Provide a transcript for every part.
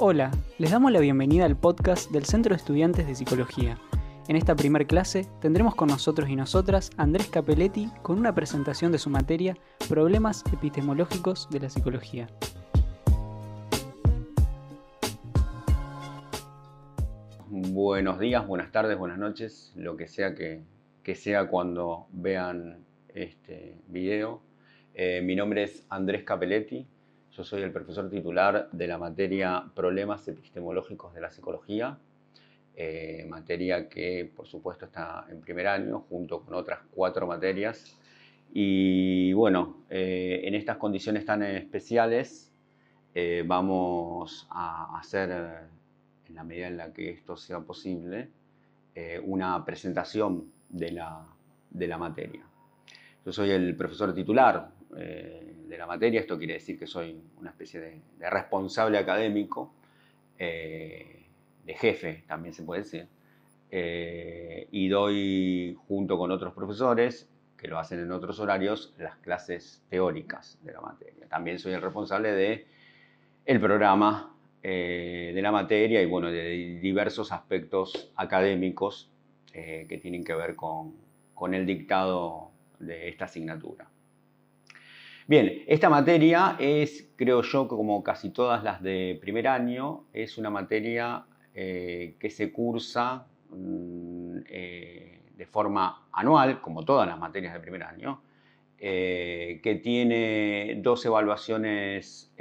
Hola, les damos la bienvenida al podcast del Centro de Estudiantes de Psicología. En esta primer clase tendremos con nosotros y nosotras Andrés Capelletti con una presentación de su materia Problemas epistemológicos de la psicología. Buenos días, buenas tardes, buenas noches, lo que sea que, sea cuando vean este video. Eh, mi nombre es Andrés Capelletti, yo soy el profesor titular de la materia Problemas epistemológicos de la psicología, eh, materia que por supuesto está en primer año junto con otras cuatro materias. Y bueno, eh, en estas condiciones tan especiales eh, vamos a hacer, en la medida en la que esto sea posible, una presentación de la, de la materia. Yo soy el profesor titular de la materia, esto quiere decir que soy una especie de, responsable académico, eh, de jefe también se puede decir, eh, y doy junto con otros profesores que lo hacen en otros horarios las clases teóricas de la materia. También soy el responsable de el programa eh, de la materia y bueno, de diversos aspectos académicos que tienen que ver con el dictado de esta asignatura. Bien, esta materia es, creo yo, como casi todas las de primer año, es una materia eh, que se cursa mm, eh, de forma anual, como todas las materias de primer año, eh, que tiene dos evaluaciones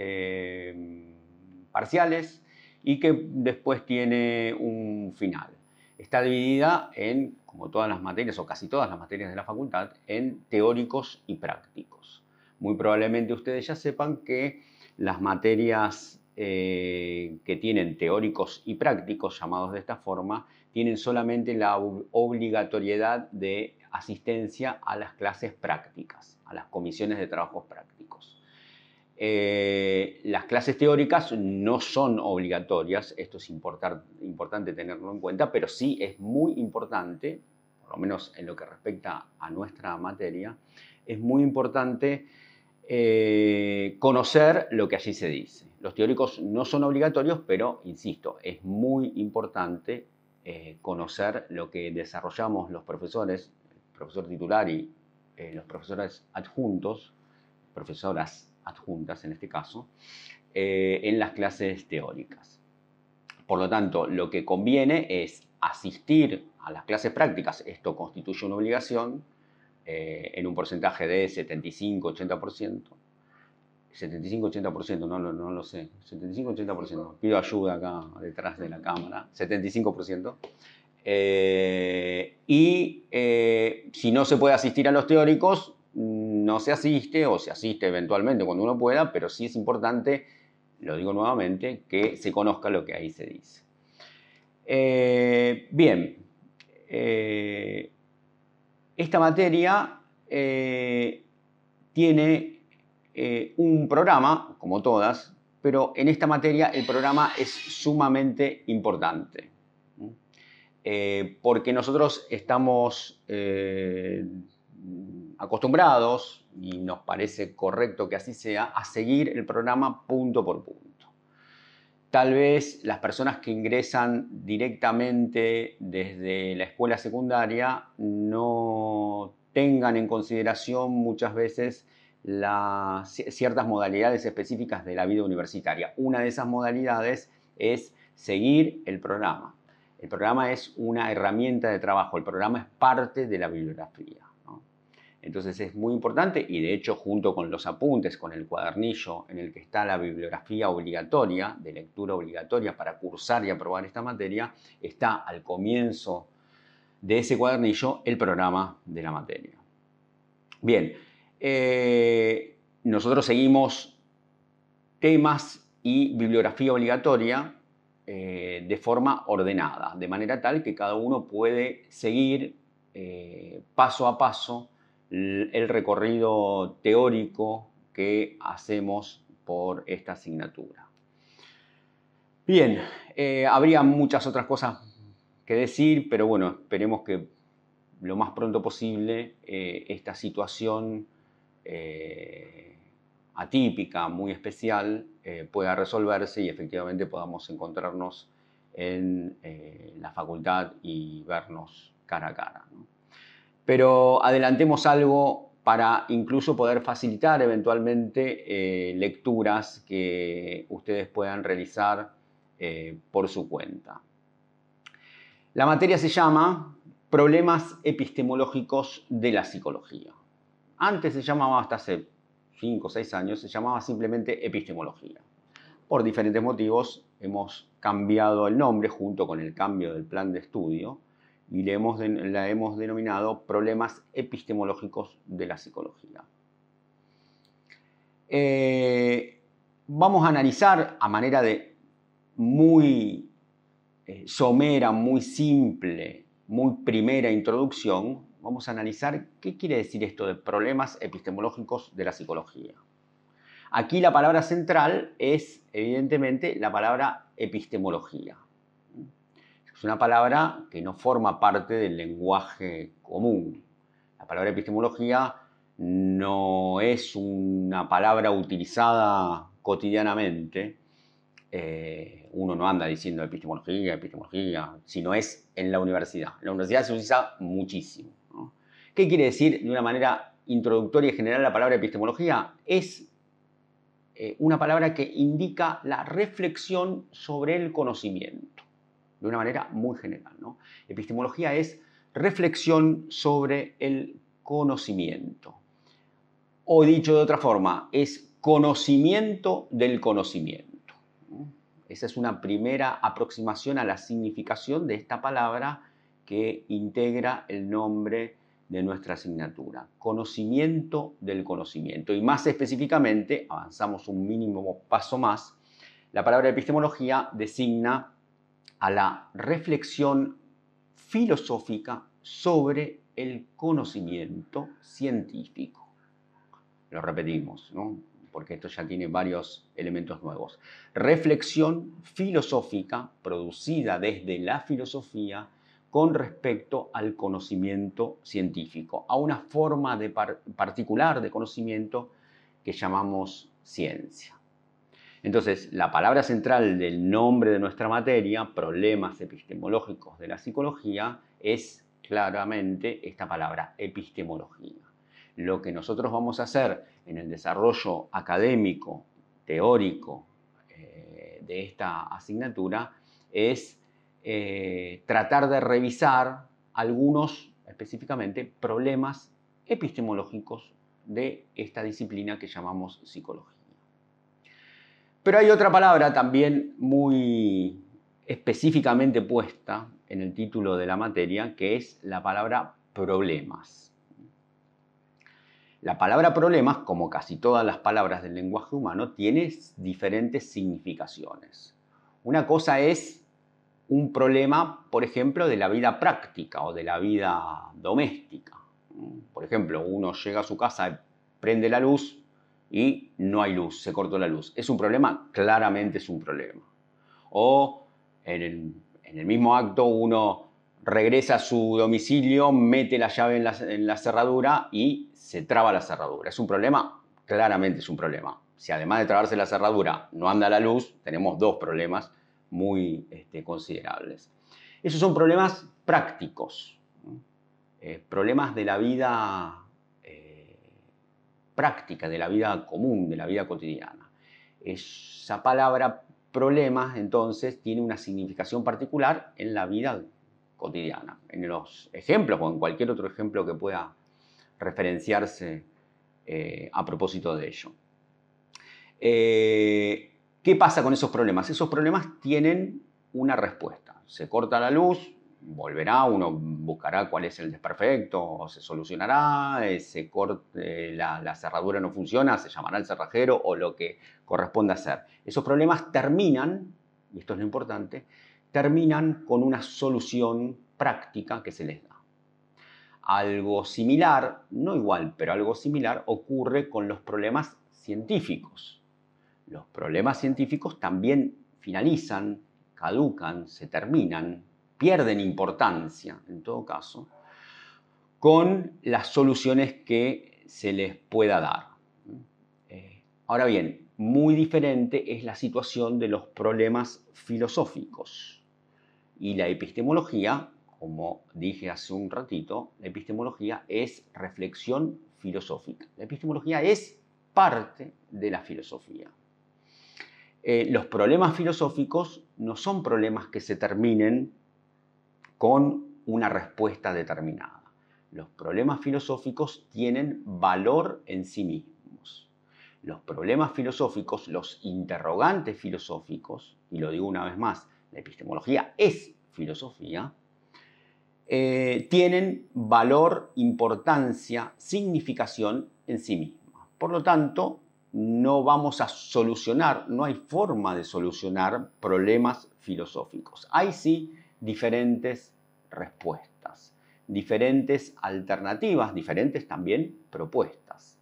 parciales y que después tiene un final. Está dividida en, como todas las materias, o casi todas las materias de la facultad, en teóricos y prácticos muy probablemente ustedes ya sepan que las materias eh, que tienen teóricos y prácticos, llamados de esta forma, tienen solamente la obligatoriedad de asistencia a las clases prácticas, a las comisiones de trabajos prácticos. Eh, las clases teóricas no son obligatorias, esto es importante tenerlo en cuenta, pero sí es muy importante, por lo menos en lo que respecta a nuestra materia, es muy importante eh, conocer lo que allí se dice. Los teóricos no son obligatorios, pero, insisto, es muy importante eh, conocer lo que desarrollamos los profesores, el profesor titular y eh, los profesores adjuntos, profesoras adjuntas en este caso, en las clases teóricas. Por lo tanto, lo que conviene es asistir a las clases prácticas, esto constituye una obligación, eh, en un porcentaje de 75-80%. 75-80%, no, no, no, lo sé. 75-80%. Pido ayuda acá detrás de la cámara. 75%. Eh, y eh, si no se puede asistir a los teóricos, no se asiste o se asiste eventualmente cuando uno pueda, pero sí es importante, lo digo nuevamente, que se conozca lo que ahí se dice. bien, esta materia eh, tiene eh, un programa, como todas, pero en esta materia el programa es sumamente importante. Eh, porque nosotros estamos acostumbrados, y nos parece correcto que así sea, a seguir el programa punto por punto. Tal vez las personas que ingresan directamente desde la escuela secundaria no tengan en consideración muchas veces las, ciertas modalidades específicas de la vida universitaria. Una de esas modalidades es seguir el programa. El programa es una herramienta de trabajo, el programa es parte de la bibliografía. Entonces es muy importante y de hecho junto con los apuntes, con el cuadernillo en el que está la bibliografía obligatoria, de lectura obligatoria para cursar y aprobar esta materia, está al comienzo de ese cuadernillo el programa de la materia. Bien, eh, nosotros seguimos temas y bibliografía obligatoria eh, de forma ordenada, de manera tal que cada uno puede seguir eh, paso a paso el recorrido teórico que hacemos por esta asignatura. Bien, eh, habría muchas otras cosas que decir, pero bueno, esperemos que lo más pronto posible eh, esta situación eh, atípica, muy especial, pueda resolverse y efectivamente podamos encontrarnos en la facultad y vernos cara a cara. Pero adelantemos algo para incluso poder facilitar eventualmente lecturas que ustedes puedan realizar por su cuenta. La materia se llama Problemas epistemológicos de la psicología. Antes se llamaba, hasta hace 5 o 6 años, se llamaba simplemente epistemología. Por diferentes motivos hemos cambiado el nombre junto con el cambio del plan de estudio y le hemos la hemos denominado problemas epistemológicos de la psicología. Eh, vamos a analizar a manera de muy eh, somera, muy simple, muy primera introducción, vamos a analizar qué quiere decir esto de problemas epistemológicos de la psicología. Aquí la palabra central es evidentemente la palabra epistemología. Es una palabra que no forma parte del lenguaje común. La palabra epistemología no es una palabra utilizada cotidianamente. Eh, uno no anda diciendo epistemología, epistemología, sino es en la universidad. La universidad se utiliza muchísimo. ¿Qué quiere decir de una manera introductoria y general la palabra epistemología? Es eh, una palabra que indica la reflexión sobre el conocimiento, de una manera muy general. Epistemología es reflexión sobre el conocimiento. O dicho de otra forma, es conocimiento del conocimiento. Esa es una primera aproximación a la significación de esta palabra que integra el nombre de nuestra asignatura, conocimiento del conocimiento. Y más específicamente, avanzamos un mínimo paso más, la palabra epistemología designa a la reflexión filosófica sobre el conocimiento científico. Lo repetimos, porque esto ya tiene varios elementos nuevos. Reflexión filosófica producida desde la filosofía con respecto al conocimiento científico, a una forma de particular de conocimiento que llamamos ciencia. Entonces, la palabra central del nombre de nuestra materia, problemas epistemológicos de la psicología, es claramente esta palabra, epistemología. Lo que nosotros vamos a hacer en el desarrollo académico, teórico eh, de esta asignatura es eh, tratar de revisar algunos, específicamente, problemas epistemológicos de esta disciplina que llamamos psicología. Pero hay otra palabra también muy específicamente puesta en el título de la materia, que es la palabra problemas. La palabra problemas, como casi todas las palabras del lenguaje humano, tiene diferentes significaciones. Una cosa es un problema, por ejemplo, de la vida práctica o de la vida doméstica. Por ejemplo, uno llega a su casa, prende la luz y no hay luz, se cortó la luz. ¿Es un problema? Claramente es un problema. O en el, mismo acto uno regresa a su domicilio, mete la llave en la, cerradura y se traba la cerradura. ¿Es un problema? Claramente es un problema. Si además de trabarse la cerradura no anda la luz, tenemos dos problemas muy este, considerables. Esos son problemas prácticos, eh, problemas de la vida práctica, de la vida común, de la vida cotidiana. Esa palabra problemas entonces tiene una significación particular en la vida cotidiana, en los ejemplos o en cualquier otro ejemplo que pueda referenciarse eh, a propósito de ello. ¿Qué pasa con esos problemas? Esos problemas tienen una respuesta. Se corta la luz, volverá, uno buscará cuál es el desperfecto, se solucionará, se corte, la, la, cerradura no funciona, se llamará el cerrajero o lo que corresponda hacer. Esos problemas terminan, y esto es lo importante, terminan con una solución práctica que se les da. Algo similar, no igual, pero algo similar ocurre con los problemas científicos los problemas científicos también finalizan, caducan, se terminan, pierden importancia, en todo caso, con las soluciones que se les pueda dar. Eh, Ahora bien, muy diferente es la situación de los problemas filosóficos. Y la epistemología, como dije hace un ratito, la epistemología es reflexión filosófica. La epistemología es parte de la filosofía. Eh, los problemas filosóficos no son problemas que se terminen con una respuesta determinada. Los problemas filosóficos tienen valor en sí mismos. Los problemas filosóficos, los interrogantes filosóficos, y lo digo una vez más, la epistemología es filosofía, eh, tienen valor, importancia, significación en sí mismas. Por lo tanto, no vamos a solucionar, no hay forma de solucionar problemas filosóficos. Hay sí diferentes respuestas, diferentes alternativas, diferentes también propuestas.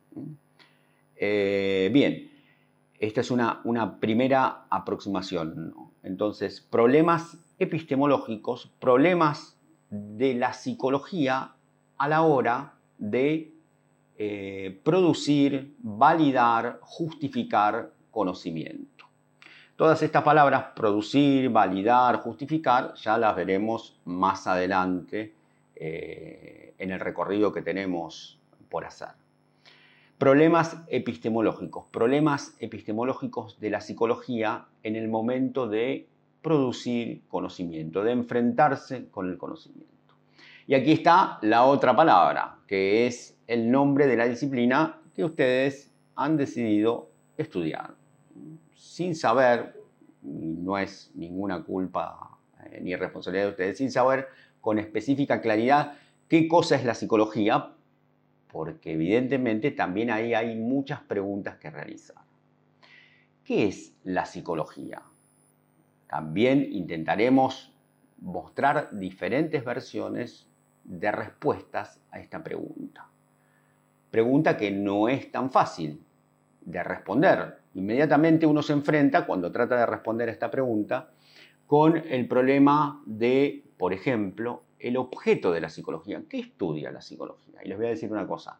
Eh, bien, esta es una, una primera aproximación. Entonces, problemas epistemológicos, problemas de la psicología a la hora de eh, producir, validar, justificar conocimiento. Todas estas palabras, producir, validar, justificar, ya las veremos más adelante eh, en el recorrido que tenemos por hacer. Problemas epistemológicos, problemas epistemológicos de la psicología en el momento de producir conocimiento, de enfrentarse con el conocimiento. Y aquí está la otra palabra, que es el nombre de la disciplina que ustedes han decidido estudiar sin saber, no es ninguna culpa eh, ni responsabilidad de ustedes, sin saber con específica claridad qué cosa es la psicología, porque evidentemente también ahí hay muchas preguntas que realizar. ¿Qué es la psicología? También intentaremos mostrar diferentes versiones de respuestas a esta pregunta. Pregunta que no es tan fácil de responder, Inmediatamente uno se enfrenta, cuando trata de responder a esta pregunta, con el problema de, por ejemplo, el objeto de la psicología. ¿Qué estudia la psicología? Y les voy a decir una cosa.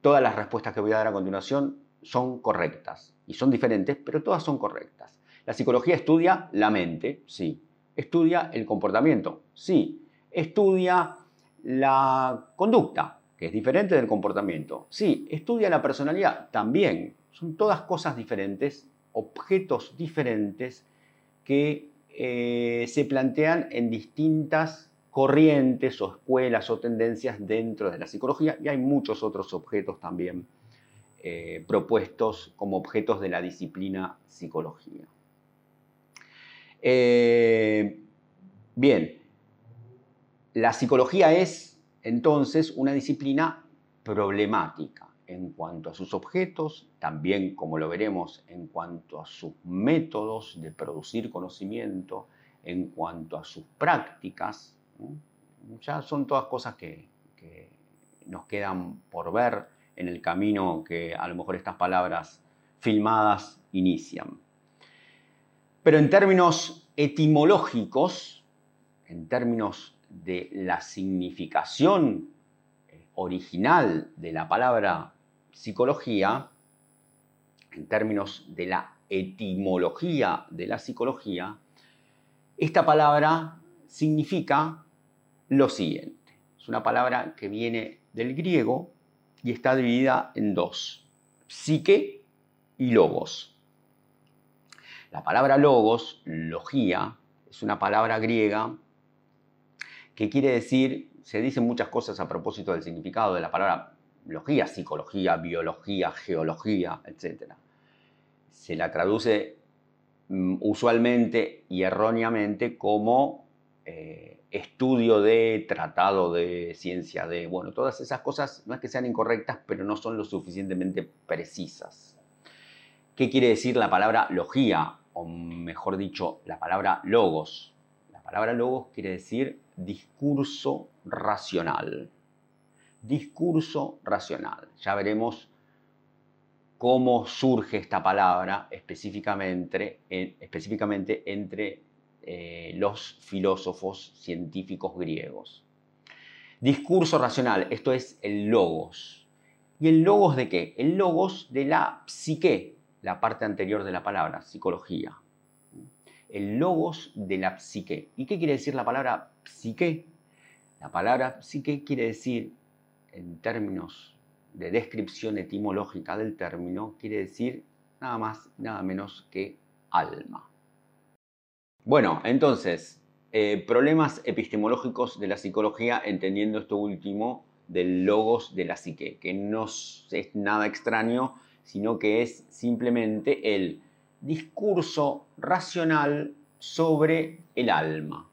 Todas las respuestas que voy a dar a continuación son correctas y son diferentes, pero todas son correctas. La psicología estudia la mente, sí. Estudia el comportamiento, sí. Estudia la conducta, que es diferente del comportamiento, sí. Estudia la personalidad, también. Son todas cosas diferentes, objetos diferentes que eh, se plantean en distintas corrientes o escuelas o tendencias dentro de la psicología y hay muchos otros objetos también eh, propuestos como objetos de la disciplina psicología. Eh, bien, la psicología es entonces una disciplina problemática en cuanto a sus objetos, también como lo veremos en cuanto a sus métodos de producir conocimiento, en cuanto a sus prácticas. Ya son todas cosas que, que nos quedan por ver en el camino que a lo mejor estas palabras filmadas inician. Pero en términos etimológicos, en términos de la significación eh, original de la palabra psicología, en términos de la etimología de la psicología, esta palabra significa lo siguiente. Es una palabra que viene del griego y está dividida en dos, psique y logos. La palabra logos, logía, es una palabra griega que quiere decir, se dicen muchas cosas a propósito del significado de la palabra biología, psicología, biología, geología, etc. Se la traduce mm, usualmente y erróneamente como eh, estudio de, tratado de, ciencia de, bueno, todas esas cosas no es que sean incorrectas, pero no son lo suficientemente precisas. ¿Qué quiere decir la palabra logía? O mejor dicho, la palabra logos. La palabra logos quiere decir discurso racional discurso racional. Ya veremos cómo surge esta palabra específicamente, entre eh, los filósofos científicos griegos. Discurso racional, esto es el logos. ¿Y el logos de qué? El logos de la psique, la parte anterior de la palabra, psicología. El logos de la psique. ¿Y qué quiere decir la palabra psique? La palabra psique quiere decir, en términos de descripción etimológica del término, quiere decir nada más, nada menos que alma. Bueno, entonces, eh, problemas epistemológicos de la psicología, entendiendo esto último del logos de la psique, que no es nada extraño, sino que es simplemente el discurso racional sobre el alma.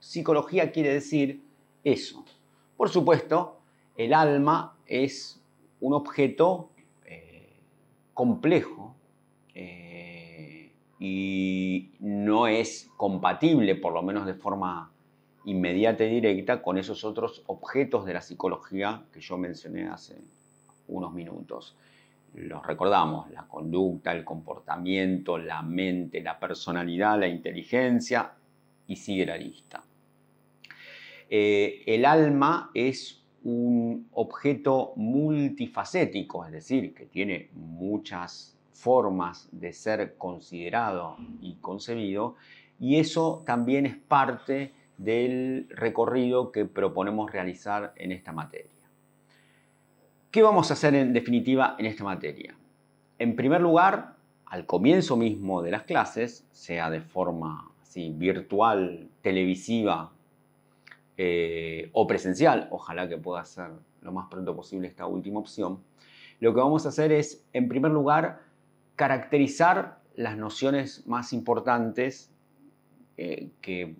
Psicología quiere decir eso. Por supuesto, el alma es un objeto eh, complejo eh, y no es compatible, por lo menos de forma inmediata y directa con esos otros objetos de la psicología que yo mencioné hace unos minutos. Los recordamos, la conducta, el comportamiento, la mente, la personalidad, la inteligencia y sigue la lista. Eh, el alma es un objeto multifacético, es decir, que tiene muchas formas de ser considerado y concebido, y eso también es parte del recorrido que proponemos realizar en esta materia. ¿Qué vamos a hacer en definitiva en esta materia? En primer lugar, al comienzo mismo de las clases, sea de forma virtual, televisiva eh, o presencial, ojalá que pueda ser lo más pronto posible esta última opción, lo que vamos a hacer es, en primer lugar, caracterizar las nociones más importantes eh, que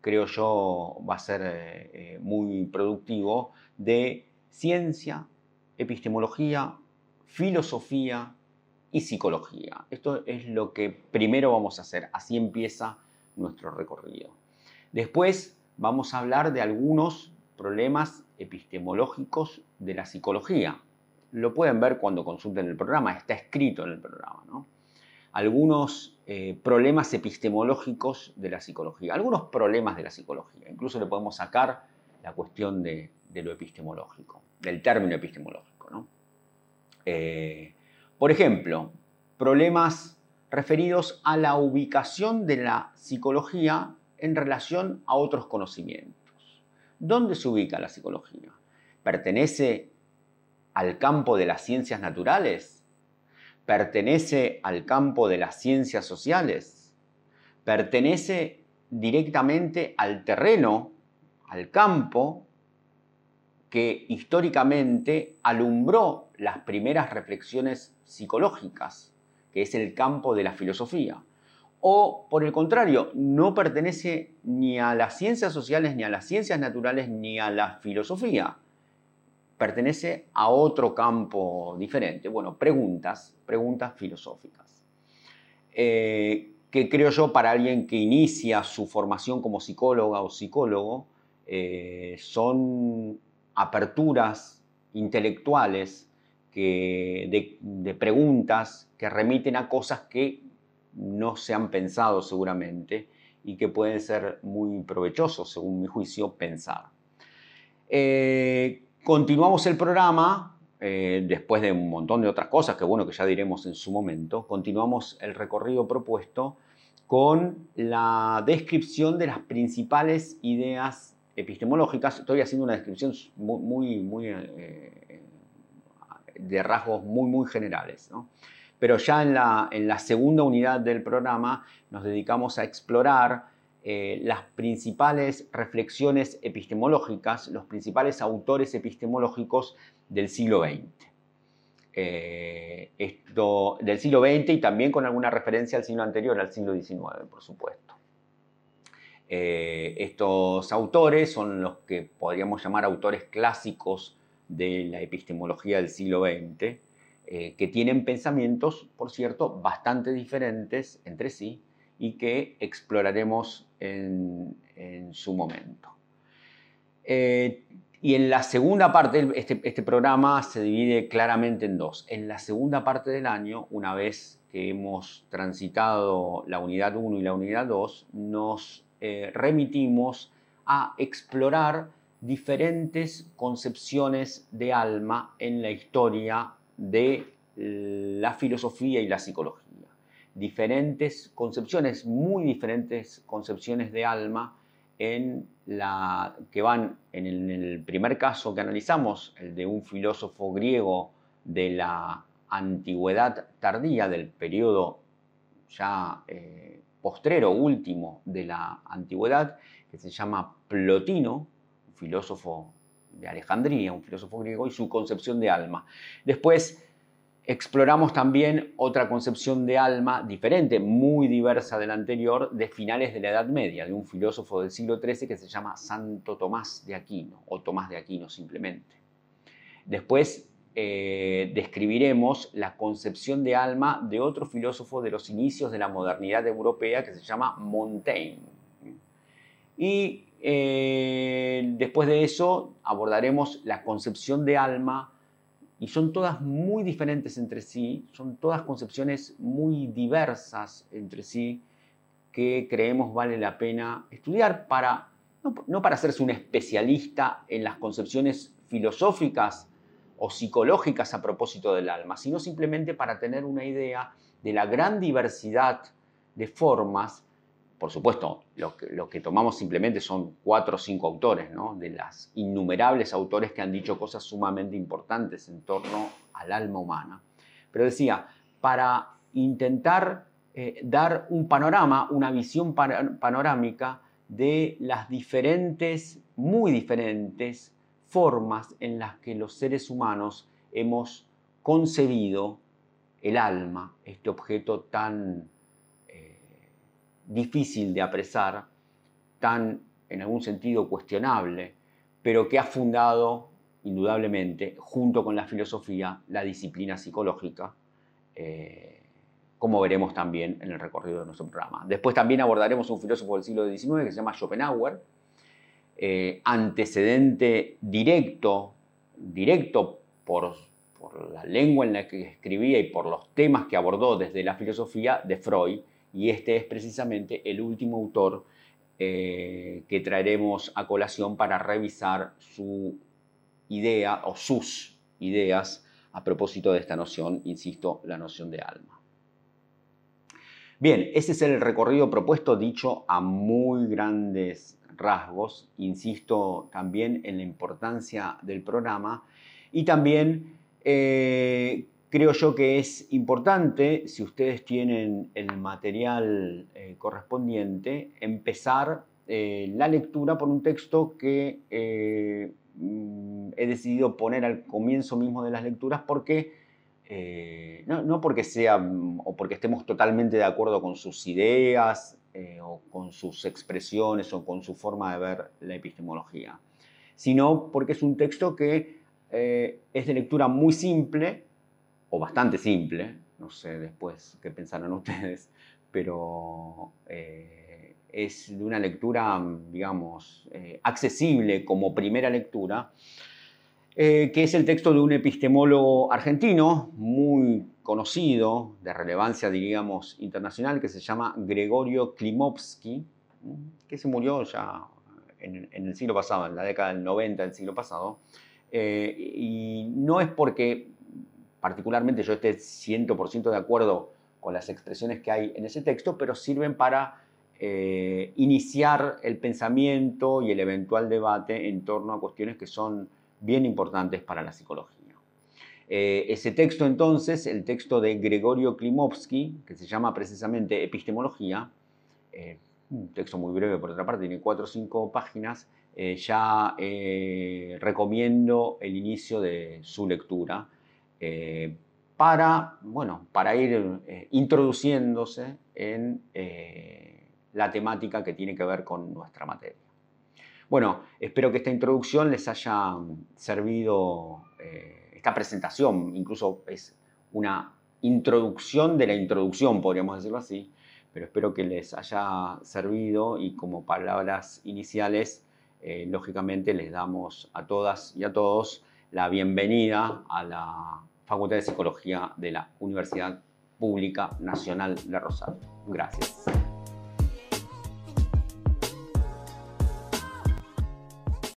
creo yo va a ser eh, muy productivo, de ciencia, epistemología, filosofía y psicología. Esto es lo que primero vamos a hacer, así empieza nuestro recorrido. Después vamos a hablar de algunos problemas epistemológicos de la psicología. Lo pueden ver cuando consulten el programa, está escrito en el programa. ¿no? algunos eh, problemas epistemológicos de la psicología, algunos problemas de la psicología. Incluso le podemos sacar la cuestión de, lo epistemológico, del término epistemológico. Eh, por ejemplo, problemas referidos a la ubicación de la psicología en relación a otros conocimientos. ¿Dónde se ubica la psicología? ¿Pertenece al campo de las ciencias naturales? pertenece al campo de las ciencias sociales, pertenece directamente al terreno, al campo que históricamente alumbró las primeras reflexiones psicológicas, que es el campo de la filosofía. O, por el contrario, no pertenece ni a las ciencias sociales, ni a las ciencias naturales, ni a la filosofía pertenece a otro campo diferente. Bueno, preguntas, preguntas filosóficas. Eh, que creo yo para alguien que inicia su formación como psicóloga o psicólogo, eh, son aperturas intelectuales de, de preguntas que remiten a cosas que no se han pensado seguramente y que pueden ser muy provechosos, según mi juicio, pensar. Eh, Continuamos el programa, eh, después de un montón de otras cosas que bueno, que ya diremos en su momento, continuamos el recorrido propuesto con la descripción de las principales ideas epistemológicas. Estoy haciendo una descripción muy, muy, eh, de rasgos muy, muy generales. Pero ya en la, en la segunda unidad del programa nos dedicamos a explorar eh, las principales reflexiones epistemológicas, los principales autores epistemológicos del siglo XX. Eh, esto, del siglo XX y también con alguna referencia al siglo anterior, al siglo XIX, por supuesto. Eh, estos autores son los que podríamos llamar autores clásicos de la epistemología del siglo XX, que tienen pensamientos, por cierto, bastante diferentes entre sí y que exploraremos en, su momento. Eh, y en la segunda parte, este, este, programa se divide claramente en dos. En la segunda parte del año, una vez que hemos transitado la unidad 1 y la unidad 2, nos eh, remitimos a explorar diferentes concepciones de alma en la historia de la filosofía y la psicología. Diferentes concepciones, muy diferentes concepciones de alma en la, que van en el, primer caso que analizamos, el de un filósofo griego de la antigüedad tardía, del periodo ya eh, postrero, último de la antigüedad, que se llama Plotino, un filósofo de Alejandría, un filósofo griego, y su concepción de alma. Después exploramos también otra concepción de alma diferente, muy diversa de la anterior, de finales de la Edad Media, de un filósofo del siglo XIII que se llama Santo Tomás de Aquino, o Tomás de Aquino simplemente. Después eh, describiremos la concepción de alma de otro filósofo de los inicios de la modernidad europea que se llama Montaigne. Y eh, después de eso abordaremos la concepción de alma y son todas muy diferentes entre sí, son todas concepciones muy diversas entre sí que creemos vale la pena estudiar para, no, para hacerse un especialista en las concepciones filosóficas o psicológicas a propósito del alma, sino simplemente para tener una idea de la gran diversidad de formas por supuesto, lo que, tomamos simplemente son cuatro o cinco autores, ¿no? de las innumerables autores que han dicho cosas sumamente importantes en torno al alma humana. Pero decía, para intentar eh, dar un panorama, una visión panorámica de las diferentes, muy diferentes formas en las que los seres humanos hemos concebido el alma, este objeto tan difícil de apresar, tan en algún sentido cuestionable, pero que ha fundado indudablemente, junto con la filosofía, la disciplina psicológica, eh, como veremos también en el recorrido de nuestro programa. Después también abordaremos un filósofo del siglo XIX que se llama Schopenhauer, eh, antecedente directo, directo por, por la lengua en la que escribía y por los temas que abordó desde la filosofía de Freud, y este es precisamente el último autor eh, que traeremos a colación para revisar su idea o sus ideas a propósito de esta noción, insisto, la noción de alma. Bien, ese es el recorrido propuesto dicho a muy grandes rasgos, insisto también en la importancia del programa y también eh, Creo yo que es importante, si ustedes tienen el material eh, correspondiente, empezar eh, la lectura por un texto que eh, mm, he decidido poner al comienzo mismo de las lecturas porque, no, porque sea o porque estemos totalmente de acuerdo con sus ideas o con sus expresiones o con su forma de ver la epistemología, sino porque es un texto que es de lectura muy simple, o bastante simple, no sé después qué pensarán ustedes, pero eh, es de una lectura, digamos, eh, accesible como primera lectura, eh, que es el texto de un epistemólogo argentino muy conocido, de relevancia, diríamos, internacional, que se llama Gregorio Klimovsky, que se murió ya en, en, el siglo pasado, en la década del 90 del siglo pasado, y no es porque particularmente yo esté 100% de acuerdo con las expresiones que hay en ese texto, pero sirven para eh, iniciar el pensamiento y el eventual debate en torno a cuestiones que son bien importantes para la psicología. Eh, ese texto entonces, el texto de Gregorio Klimovsky, que se llama precisamente Epistemología, eh, un texto muy breve por otra parte, tiene cuatro o cinco páginas, ya recomiendo el inicio de su lectura eh, para, bueno, para ir eh, introduciéndose en eh, la temática que tiene que ver con nuestra materia. Bueno, espero que esta introducción les haya servido, esta presentación incluso es una introducción de la introducción, podríamos decirlo así, pero espero que les haya servido y como palabras iniciales, lógicamente les damos a todas y a todos la bienvenida a la Facultad de Psicología de la Universidad Pública Nacional de Rosario. Gracias.